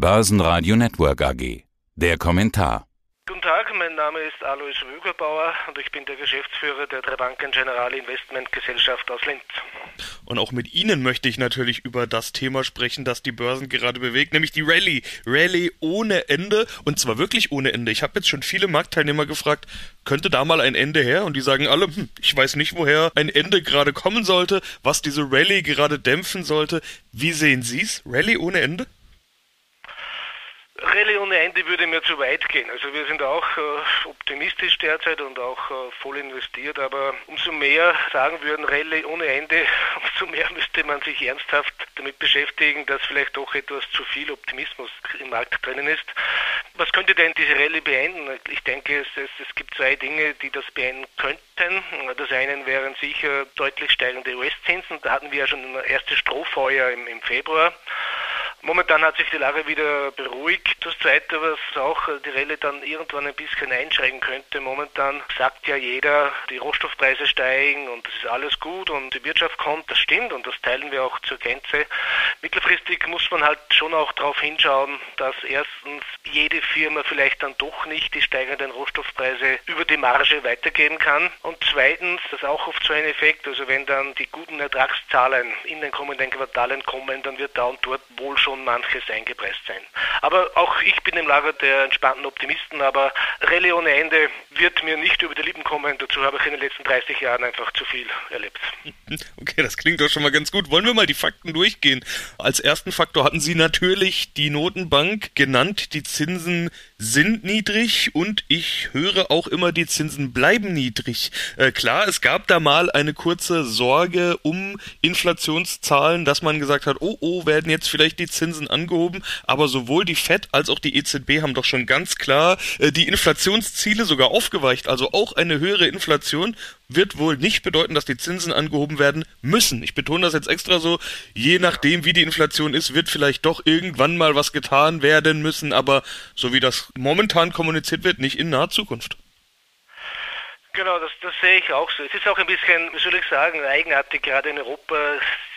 Börsenradio Network AG. Der Kommentar. Guten Tag, mein Name ist Alois Rügerbauer und ich bin der Geschäftsführer der Trebanken General Investment Gesellschaft aus Linz. Und auch mit Ihnen möchte ich natürlich über das Thema sprechen, das die Börsen gerade bewegt, nämlich die Rallye. Rallye ohne Ende und zwar wirklich ohne Ende. Ich habe jetzt schon viele Marktteilnehmer gefragt, könnte da mal ein Ende her? Und die sagen alle, hm, ich weiß nicht, woher ein Ende gerade kommen sollte, was diese Rallye gerade dämpfen sollte. Wie sehen Sie es? Rallye ohne Ende? Rallye ohne Ende würde mir zu weit gehen. Also wir sind auch äh, optimistisch derzeit und auch äh, voll investiert, aber umso mehr sagen würden Rallye ohne Ende, umso mehr müsste man sich ernsthaft damit beschäftigen, dass vielleicht doch etwas zu viel Optimismus im Markt drinnen ist. Was könnte denn diese Rallye beenden? Ich denke, es, es, es gibt zwei Dinge, die das beenden könnten. Das eine wären sicher deutlich steigende US-Zinsen. Da hatten wir ja schon ein erstes Strohfeuer im, im Februar. Momentan hat sich die Lage wieder beruhigt. Das Zweite, was auch die Rallye dann irgendwann ein bisschen einschränken könnte, momentan sagt ja jeder, die Rohstoffpreise steigen und es ist alles gut und die Wirtschaft kommt. Das stimmt und das teilen wir auch zur Gänze. Mittelfristig muss man halt schon auch darauf hinschauen, dass erstens jede Firma vielleicht dann doch nicht die steigenden Rohstoffpreise über die Marge weitergeben kann und zweitens, das ist auch oft so ein Effekt, also wenn dann die guten Ertragszahlen in den kommenden Quartalen kommen, dann wird da und dort wohl schon schon manches eingepreist sein. Aber auch ich bin im Lager der entspannten Optimisten, aber Rallye ohne Ende wird mir nicht über die Lippen kommen. Dazu habe ich in den letzten 30 Jahren einfach zu viel erlebt. Okay, das klingt doch schon mal ganz gut. Wollen wir mal die Fakten durchgehen? Als ersten Faktor hatten Sie natürlich die Notenbank genannt. Die Zinsen sind niedrig und ich höre auch immer, die Zinsen bleiben niedrig. Äh, klar, es gab da mal eine kurze Sorge um Inflationszahlen, dass man gesagt hat, oh, oh, werden jetzt vielleicht die Zinsen angehoben, aber sowohl die FED als auch die EZB haben doch schon ganz klar äh, die Inflationsziele sogar aufgeweicht, also auch eine höhere Inflation wird wohl nicht bedeuten, dass die Zinsen angehoben werden müssen. Ich betone das jetzt extra so, je nachdem wie die Inflation ist, wird vielleicht doch irgendwann mal was getan werden müssen, aber so wie das momentan kommuniziert wird, nicht in naher Zukunft. Genau, das, das sehe ich auch so. Es ist auch ein bisschen, wie soll ich sagen, eigenartig, gerade in Europa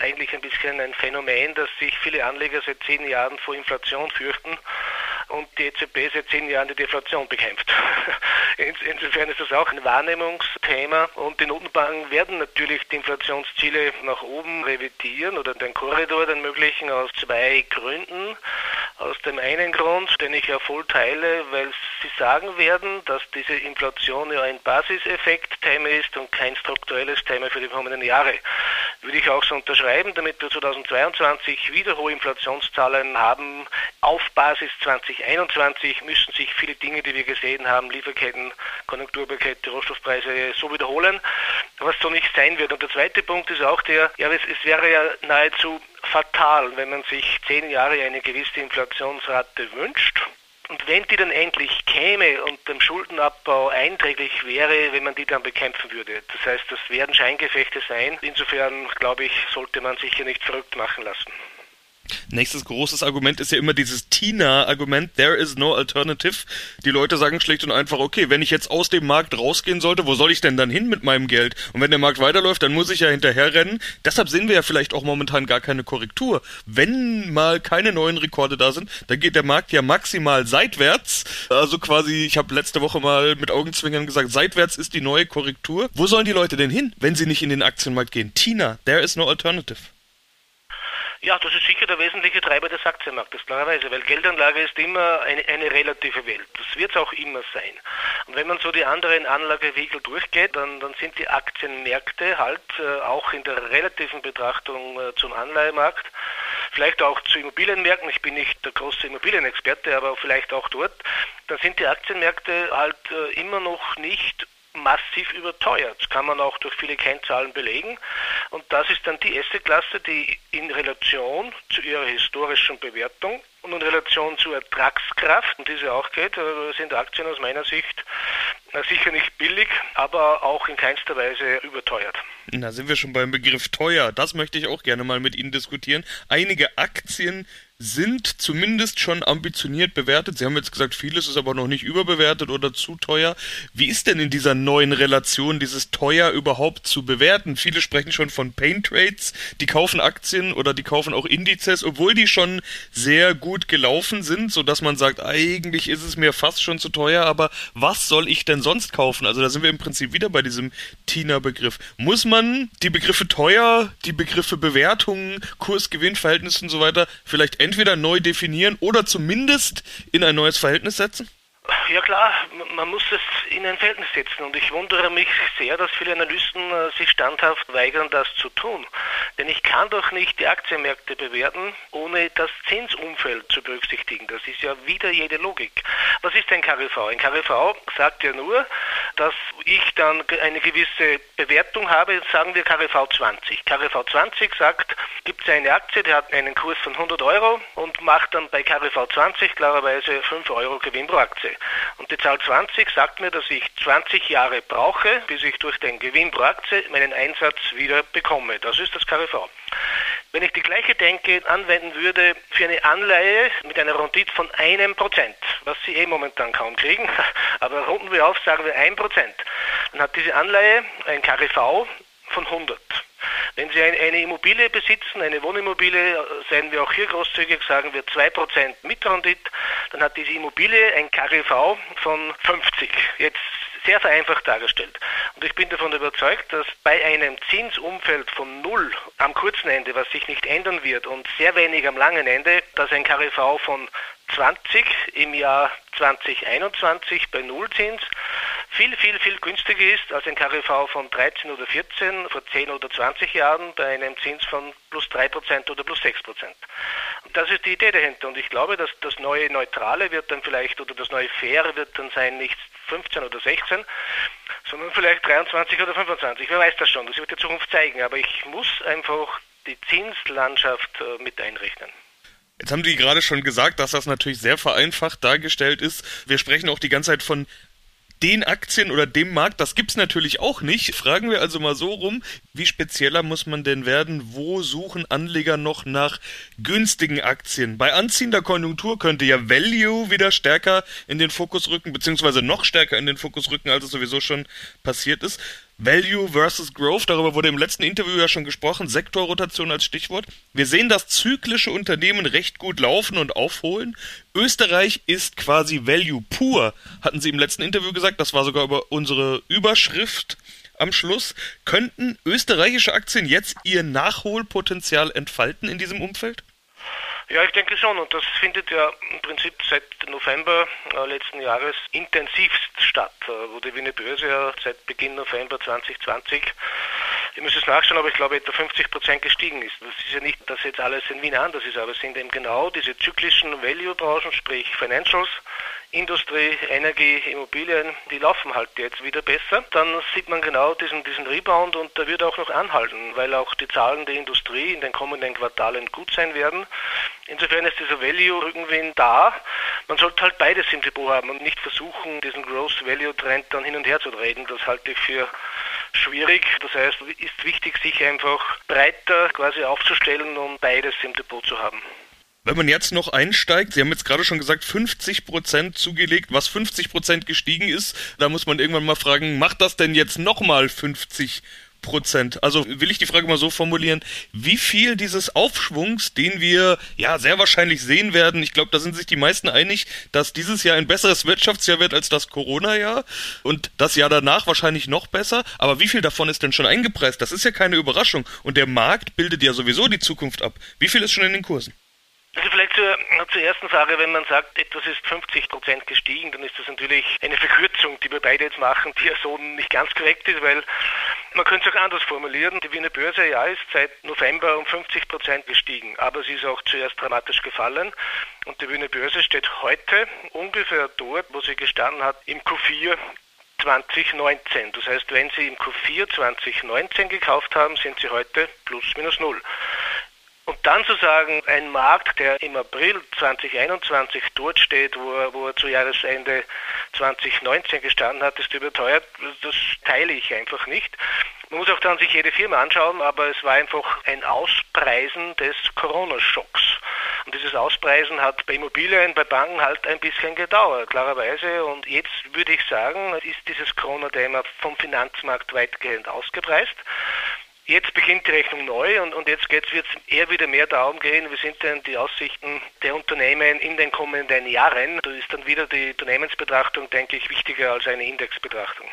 eigentlich ein bisschen ein Phänomen, dass sich viele Anleger seit zehn Jahren vor Inflation fürchten und die EZB seit zehn Jahren die Deflation bekämpft. Insofern ist das auch ein Wahrnehmungsthema und die Notenbanken werden natürlich die Inflationsziele nach oben revidieren oder den Korridor, den möglichen, aus zwei Gründen. Aus dem einen Grund, den ich ja voll teile, weil sie sagen werden, dass diese Inflation ja ein Basiseffekt-Thema ist und kein strukturelles Thema für die kommenden Jahre. Würde ich auch so unterschreiben, damit wir 2022 wieder hohe Inflationszahlen haben. Auf Basis 2021 müssen sich viele Dinge, die wir gesehen haben, Lieferketten, Konjunkturpakete, Rohstoffpreise so wiederholen, was so nicht sein wird. Und der zweite Punkt ist auch der, ja, es, es wäre ja nahezu fatal, wenn man sich zehn Jahre eine gewisse Inflationsrate wünscht. Und wenn die dann endlich käme und dem Schuldenabbau einträglich wäre, wenn man die dann bekämpfen würde. Das heißt, das werden Scheingefechte sein. Insofern, glaube ich, sollte man sich hier nicht verrückt machen lassen. Nächstes großes Argument ist ja immer dieses Tina-Argument, there is no alternative. Die Leute sagen schlicht und einfach, okay, wenn ich jetzt aus dem Markt rausgehen sollte, wo soll ich denn dann hin mit meinem Geld? Und wenn der Markt weiterläuft, dann muss ich ja hinterherrennen. Deshalb sehen wir ja vielleicht auch momentan gar keine Korrektur. Wenn mal keine neuen Rekorde da sind, dann geht der Markt ja maximal seitwärts. Also quasi, ich habe letzte Woche mal mit Augenzwingern gesagt, seitwärts ist die neue Korrektur. Wo sollen die Leute denn hin, wenn sie nicht in den Aktienmarkt gehen? Tina, there is no alternative. Ja, das ist sicher der wesentliche Treiber des Aktienmarktes, klarerweise, weil Geldanlage ist immer eine, eine relative Welt. Das wird es auch immer sein. Und wenn man so die anderen Anlagevehikel durchgeht, dann, dann sind die Aktienmärkte halt äh, auch in der relativen Betrachtung äh, zum Anleihemarkt, vielleicht auch zu Immobilienmärkten, ich bin nicht der große Immobilienexperte, aber vielleicht auch dort, dann sind die Aktienmärkte halt äh, immer noch nicht massiv überteuert. Das kann man auch durch viele Kennzahlen belegen. Und das ist dann die Assetklasse, die in Relation zu ihrer historischen Bewertung und in Relation zur Ertragskraft, um diese auch geht, sind Aktien aus meiner Sicht sicher nicht billig, aber auch in keinster Weise überteuert. Da sind wir schon beim Begriff teuer. Das möchte ich auch gerne mal mit Ihnen diskutieren. Einige Aktien sind zumindest schon ambitioniert bewertet. Sie haben jetzt gesagt, vieles ist aber noch nicht überbewertet oder zu teuer. Wie ist denn in dieser neuen Relation dieses teuer überhaupt zu bewerten? Viele sprechen schon von Pain Trades, die kaufen Aktien oder die kaufen auch Indizes, obwohl die schon sehr gut gelaufen sind, so dass man sagt, eigentlich ist es mir fast schon zu teuer, aber was soll ich denn sonst kaufen? Also da sind wir im Prinzip wieder bei diesem Tina-Begriff. Muss man die Begriffe teuer, die Begriffe Bewertungen, Kurs-Gewinn-Verhältnis und so weiter vielleicht entweder neu definieren oder zumindest in ein neues Verhältnis setzen? Ja klar, man muss es in ein Verhältnis setzen und ich wundere mich sehr, dass viele Analysten äh, sich standhaft weigern, das zu tun. Denn ich kann doch nicht die Aktienmärkte bewerten, ohne das Zinsumfeld zu berücksichtigen. Das ist ja wieder jede Logik. Was ist ein KGV? Ein KGV sagt ja nur, dass ich dann eine gewisse Bewertung habe, sagen wir KGV 20. KGV 20 sagt, gibt es eine Aktie, die hat einen Kurs von 100 Euro und macht dann bei KGV 20 klarerweise 5 Euro Gewinn pro Aktie. Und die Zahl 20 sagt mir, dass ich 20 Jahre brauche, bis ich durch den Gewinn pro Aktie meinen Einsatz wieder bekomme. Das ist das KGV. Wenn ich die gleiche Denke anwenden würde für eine Anleihe mit einer Rendite von einem Prozent, was Sie eh momentan kaum kriegen, aber runden wir auf, sagen wir ein Prozent, dann hat diese Anleihe ein KGV von 100. Wenn Sie eine Immobilie besitzen, eine Wohnimmobilie, seien wir auch hier großzügig, sagen wir 2% Mitrendit, dann hat diese Immobilie ein KGV von 50. Jetzt sehr vereinfacht dargestellt. Und ich bin davon überzeugt, dass bei einem Zinsumfeld von null am kurzen Ende, was sich nicht ändern wird, und sehr wenig am langen Ende, dass ein KGV von 20 im Jahr 2021 bei Nullzins viel, viel, viel günstiger ist als ein KGV von 13 oder 14 vor 10 oder 20 Jahren bei einem Zins von plus 3% oder plus 6%. Und das ist die Idee dahinter. Und ich glaube, dass das neue Neutrale wird dann vielleicht oder das neue Faire wird dann sein, nicht 15 oder 16, sondern vielleicht 23 oder 25. Wer weiß das schon, das wird die Zukunft zeigen. Aber ich muss einfach die Zinslandschaft äh, mit einrechnen. Jetzt haben die gerade schon gesagt, dass das natürlich sehr vereinfacht dargestellt ist. Wir sprechen auch die ganze Zeit von den Aktien oder dem Markt, das gibt's natürlich auch nicht. Fragen wir also mal so rum, wie spezieller muss man denn werden? Wo suchen Anleger noch nach günstigen Aktien? Bei anziehender Konjunktur könnte ja Value wieder stärker in den Fokus rücken, beziehungsweise noch stärker in den Fokus rücken, als es sowieso schon passiert ist. Value versus Growth, darüber wurde im letzten Interview ja schon gesprochen, Sektorrotation als Stichwort. Wir sehen, dass zyklische Unternehmen recht gut laufen und aufholen. Österreich ist quasi Value pur, hatten Sie im letzten Interview gesagt, das war sogar über unsere Überschrift am Schluss. Könnten österreichische Aktien jetzt ihr Nachholpotenzial entfalten in diesem Umfeld? Ja, ich denke schon. Und das findet ja im Prinzip seit November äh, letzten Jahres intensivst statt, äh, wo die Wiener Börse ja seit Beginn November 2020 ich muss es nachschauen, aber ich glaube etwa 50 Prozent gestiegen ist. Das ist ja nicht, dass jetzt alles in Wien anders ist, aber es sind eben genau diese zyklischen Value-Branchen, sprich Financials, Industrie, Energie, Immobilien, die laufen halt jetzt wieder besser. Dann sieht man genau diesen, diesen Rebound und der wird auch noch anhalten, weil auch die Zahlen der Industrie in den kommenden Quartalen gut sein werden. Insofern ist dieser Value-Rückenwind da. Man sollte halt beides im Depot haben und nicht versuchen, diesen Growth-Value-Trend dann hin und her zu drehen. Das halte ich für schwierig. Das heißt, es ist wichtig, sich einfach breiter quasi aufzustellen und beides im Depot zu haben. Wenn man jetzt noch einsteigt, Sie haben jetzt gerade schon gesagt, 50 Prozent zugelegt, was 50 Prozent gestiegen ist, da muss man irgendwann mal fragen, macht das denn jetzt nochmal 50 Prozent? Also will ich die Frage mal so formulieren, wie viel dieses Aufschwungs, den wir ja sehr wahrscheinlich sehen werden, ich glaube, da sind sich die meisten einig, dass dieses Jahr ein besseres Wirtschaftsjahr wird als das Corona-Jahr und das Jahr danach wahrscheinlich noch besser, aber wie viel davon ist denn schon eingepreist? Das ist ja keine Überraschung und der Markt bildet ja sowieso die Zukunft ab. Wie viel ist schon in den Kursen? Also vielleicht zur, zur ersten Frage, wenn man sagt, etwas ist 50 Prozent gestiegen, dann ist das natürlich eine Verkürzung, die wir beide jetzt machen, die ja so nicht ganz korrekt ist, weil man könnte es auch anders formulieren. Die Wiener Börse ja ist seit November um 50 Prozent gestiegen, aber sie ist auch zuerst dramatisch gefallen. Und die Wiener Börse steht heute ungefähr dort, wo sie gestanden hat im Q4 2019. Das heißt, wenn Sie im Q4 2019 gekauft haben, sind Sie heute plus minus null. Und dann zu sagen, ein Markt, der im April 2021 dort steht, wo er, wo er zu Jahresende 2019 gestanden hat, ist überteuert, das teile ich einfach nicht. Man muss auch dann sich jede Firma anschauen, aber es war einfach ein Auspreisen des Corona-Schocks. Und dieses Auspreisen hat bei Immobilien, bei Banken halt ein bisschen gedauert, klarerweise. Und jetzt würde ich sagen, ist dieses Corona-Thema vom Finanzmarkt weitgehend ausgepreist. Jetzt beginnt die Rechnung neu und, und jetzt wird es eher wieder mehr darum gehen, wie sind denn die Aussichten der Unternehmen in den kommenden Jahren. Da ist dann wieder die Unternehmensbetrachtung, denke ich, wichtiger als eine Indexbetrachtung.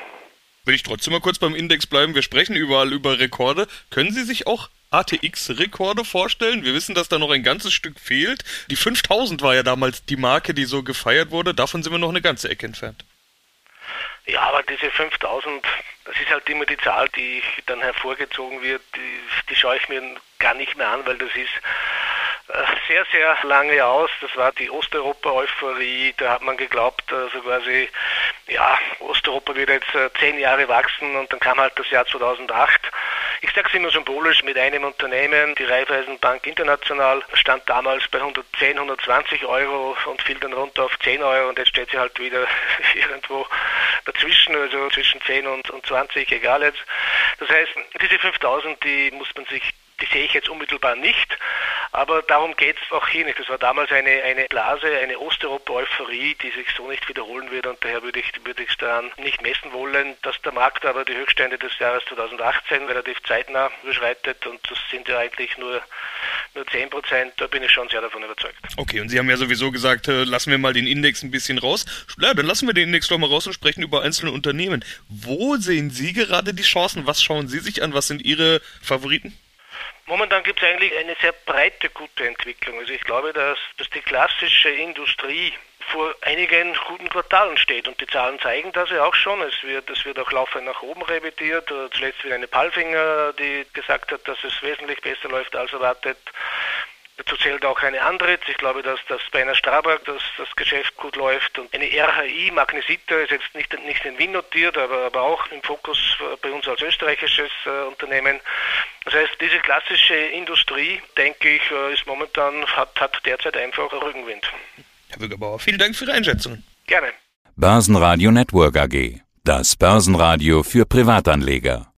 Will ich trotzdem mal kurz beim Index bleiben. Wir sprechen überall über Rekorde. Können Sie sich auch ATX-Rekorde vorstellen? Wir wissen, dass da noch ein ganzes Stück fehlt. Die 5000 war ja damals die Marke, die so gefeiert wurde. Davon sind wir noch eine ganze Ecke entfernt. Ja, aber diese 5000, das ist halt immer die Zahl, die dann hervorgezogen wird, die, die schaue ich mir gar nicht mehr an, weil das ist äh, sehr, sehr lange aus. Das war die Osteuropa-Euphorie. Da hat man geglaubt, also quasi, ja, Osteuropa wird jetzt äh, zehn Jahre wachsen und dann kam halt das Jahr 2008. Ich sage es immer symbolisch mit einem Unternehmen, die Raiffeisenbank International, stand damals bei 110, 120 Euro und fiel dann runter auf 10 Euro und jetzt steht sie halt wieder irgendwo dazwischen, also zwischen 10 und, und 20, egal jetzt. Das heißt, diese 5000, die muss man sich die sehe ich jetzt unmittelbar nicht, aber darum geht es auch hier nicht. Das war damals eine, eine Blase, eine Osteuropa-Euphorie, die sich so nicht wiederholen wird und daher würde ich, würde ich daran nicht messen wollen, dass der Markt aber die Höchststände des Jahres 2018 relativ zeitnah überschreitet und das sind ja eigentlich nur, nur 10 Prozent, da bin ich schon sehr davon überzeugt. Okay, und Sie haben ja sowieso gesagt, äh, lassen wir mal den Index ein bisschen raus. Ja, dann lassen wir den Index doch mal raus und sprechen über einzelne Unternehmen. Wo sehen Sie gerade die Chancen? Was schauen Sie sich an? Was sind Ihre Favoriten? Momentan gibt es eigentlich eine sehr breite gute Entwicklung. Also ich glaube, dass, dass die klassische Industrie vor einigen guten Quartalen steht und die Zahlen zeigen das ja auch schon. Es wird, es wird auch laufend nach oben revidiert. Zuletzt wieder eine Palfinger, die gesagt hat, dass es wesentlich besser läuft als erwartet. Dazu zählt auch eine Andritz. Ich glaube, dass das bei einer Strabag dass das Geschäft gut läuft. Und eine RHI, Magnesita, ist jetzt nicht, nicht in Wien notiert, aber, aber auch im Fokus bei uns als österreichisches äh, Unternehmen. Das heißt, diese klassische Industrie, denke ich, äh, ist momentan, hat, hat derzeit einfach Rückenwind. Herr Bürgerbauer, vielen Dank für Ihre Einschätzung. Gerne. Börsenradio Network AG. Das Börsenradio für Privatanleger.